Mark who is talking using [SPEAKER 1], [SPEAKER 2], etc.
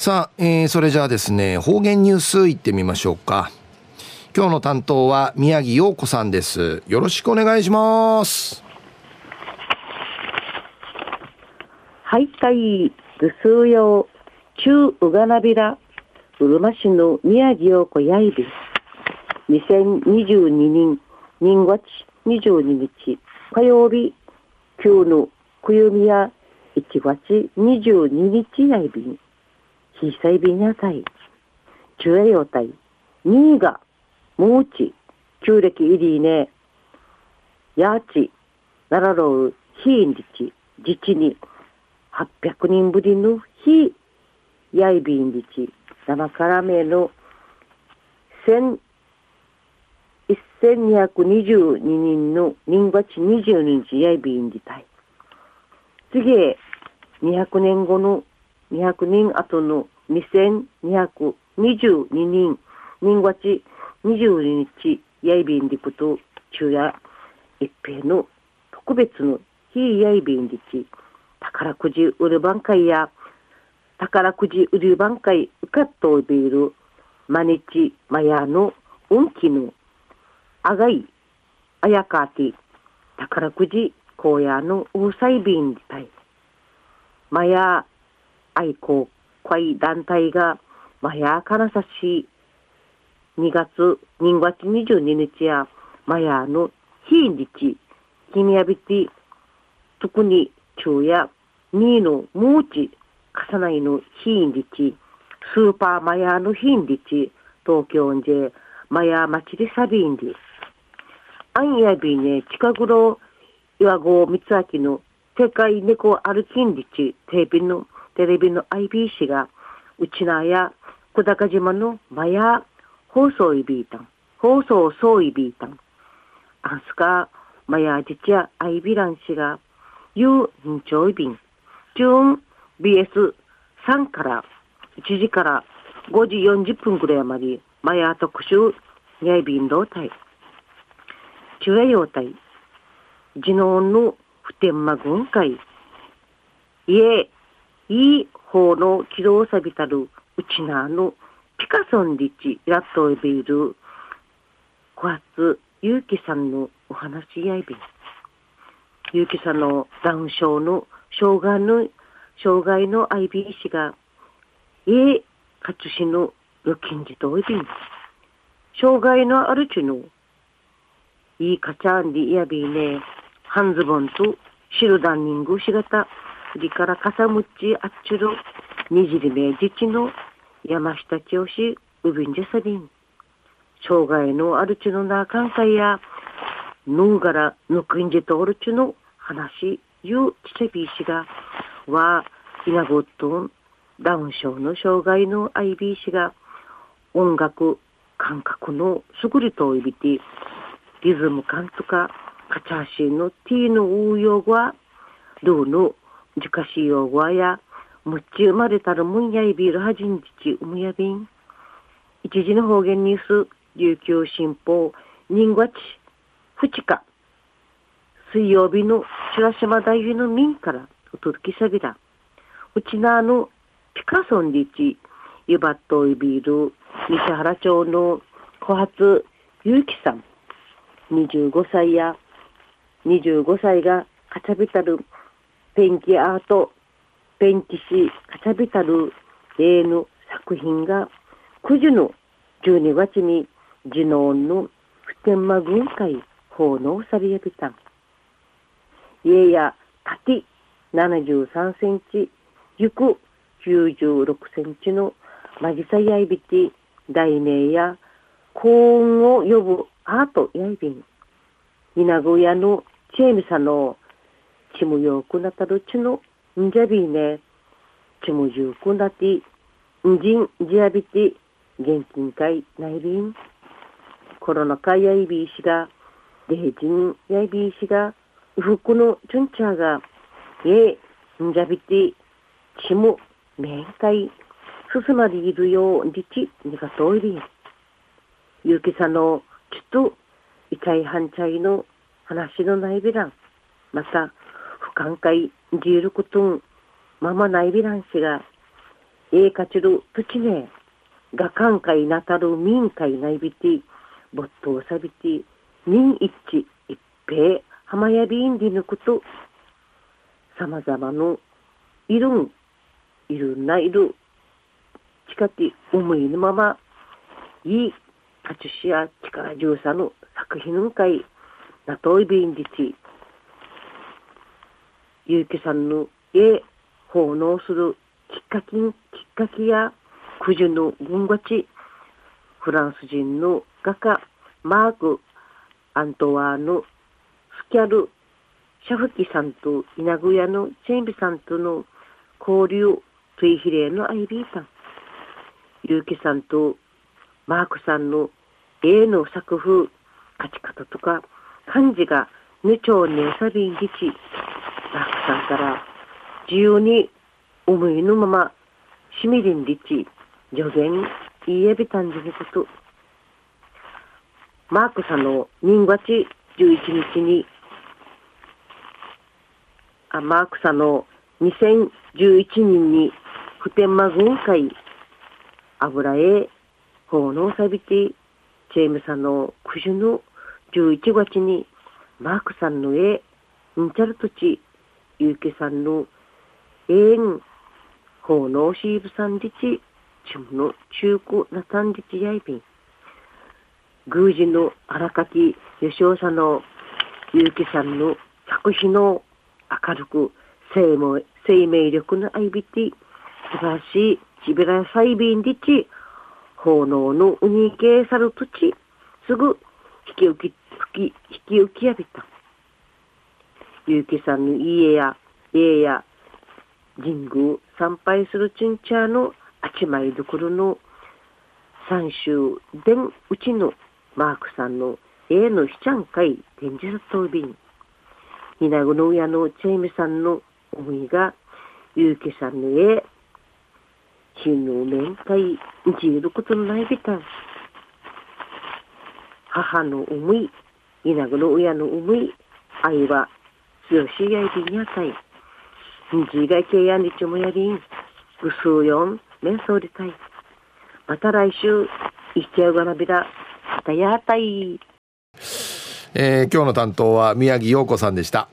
[SPEAKER 1] さあ、えー、それじゃあですね、方言ニュースいってみましょうか。今日の担当は宮城陽子さんです。よろしくお願いします。
[SPEAKER 2] はい、かい、ぐすうよう、中うがなびら、うるま市の宮城陽子やいび。2022年2月22日火曜日、今日のくゆみや1月22日やいびん。小さいびにゃたい、中栄養体、2位が、もうち、旧暦入りね、やーち、ならろう、非んりち、自治に、800人ぶりの非、やいびんりち、生からめの、千、1222人の人月22日やいびんりたい。次へ、200年後の200人後の2222人、人月22日、やいびんりくと、昼夜、一平の特別の非やいびんりち、宝くじ売る番会や、宝くじ売る番会うかっとおびる、まにちまやの運気の、あがい、あやかて、宝くじ荒野のうさいびんりたい。まや愛好会団体が、まやからさし、2月、2月22日や、まやの日日、君やびて、特に昼夜、2のムーチ、重ないの日日、スーパーマヤの日日、東京で、マヤ町でサビンで、アンヤビね、近頃、岩合光明の世界猫歩きんりち、テレビの、テレビの IBC が、うちなや、小高島のマヤ放送いびいたん、放送そういびいたん。あんすか、マヤじちやアイビラン氏が、ゆう、んちょいびん、チューン BS3 から、1時から5時40分くらいまで、マヤ特集、にゃいびんどうたい。中やようたい。ジノーの普天間軍会、いえ、いい方の軌道さびたるうちなのピカソンリチやっといびる小発ゆうきさんのお話やいびゆうきさんのダウン症の障害の障害の IB がええかつしの預金じといびん障害のあるちの。いいかちゃんりやびね。半ズボンと白ダンニングしがた、りからかさむちあっちゅる、にじりめじちの山下清し、うびんじゃさびん。障害のあるちのな関西や、ぬうがらぬくんじとおるちの話、ゆうちちびしが、わ、ひなごっとん、ダウン症の障害の IB 氏が、音楽、感覚のすぐりといびて、リズム感とか、カチャシのティーの応用は、ルーの自家使用語や、むっち生まれたるむんやいびるはじんじちうむやびん。一時の方言ニュース、琉球新報、人月、二日、水曜日の白島大夫の民からお届けさびだ。うちなのピカソンリチ、ゆばっといびる西原町の小発ゆうきさん、25歳や25歳がかちゃびたるペンキアート、ペンキ師かちゃびたる例の作品が9時の12月にジノーンの普天間軍会奉納されやびたん。家や縦73センチ、行く96センチのマギサヤイビティ、大名や高音を呼ぶアートヤイビン。稲子屋のチェーミサのちむよくなたどっちのんじゃびいね、ちむじゅうくなて、んじんじやびて、げんきんか現金会内便。コロナいやいびいしが、でへじんやいびいしが、ふくのちゅんちゃが、ええ、んじゃびて、ちむ、めんかい、すすまでいるよう、りち、にがとおり。ゆうけさの、ちっと、いかいはんちゃいの、話のないびらん。また、寛解、じることん、ままないびらんしが、ええかちる土地ね、がかんかいなたる民会ないびて、没頭さびて、人一致一平、浜やびんでぬくと、さまざまのいるん、いるんないる、近て思いのまま、いい、カチュシや力重さの作品の会、なといびんりち、ゆうきさんのえ奉納するきっかけ、きっかけや、九十の軍ごち、フランス人の画家、マーク・アントワーヌ・スキャル・シャフキさんと稲具屋のチェンビさんとの交流、トゥイヒレのアイビーさん、ゆうきさんとマークさんの絵の作風、勝ち方とか、漢字が無調ねさびんぎち、マークさんから自由に思いのまま、しみりんりち、助言、いえびたんじのこと。マークさんの人月11日に、あマークさんの2011年に普天間軍会油へ奉納さびて、チェームさんの九十の11月にマークさんの絵、んちゃる土地、ゆうけさんの永遠、奉納シーブさんりち、ちむの中古なさんりちやいびん。宮司の荒垣吉尾さんの結城さんの作詞の明るく生命生命力のあいびて素晴らしいちびらさいびんでち奉納のうにけさるとちすぐ引き受き引き受きやびた結城さんの家や家や神宮参拝するちんちゃのあちまいどころの三州伝うちのマークさんの絵のひちゃんかい展示さとびん。稲子の親のチェイミさんの思いが、ゆうけさんの絵、ひの面会、じることのないびた。母の思い、稲子の親の思い、愛は強しやいびんやたい。んじがけやにちもやりん、ぐすうよん、めんそうりたい。また来週、いっちゃうがなびら。
[SPEAKER 1] えー、今日の担当は宮城陽子さんでした。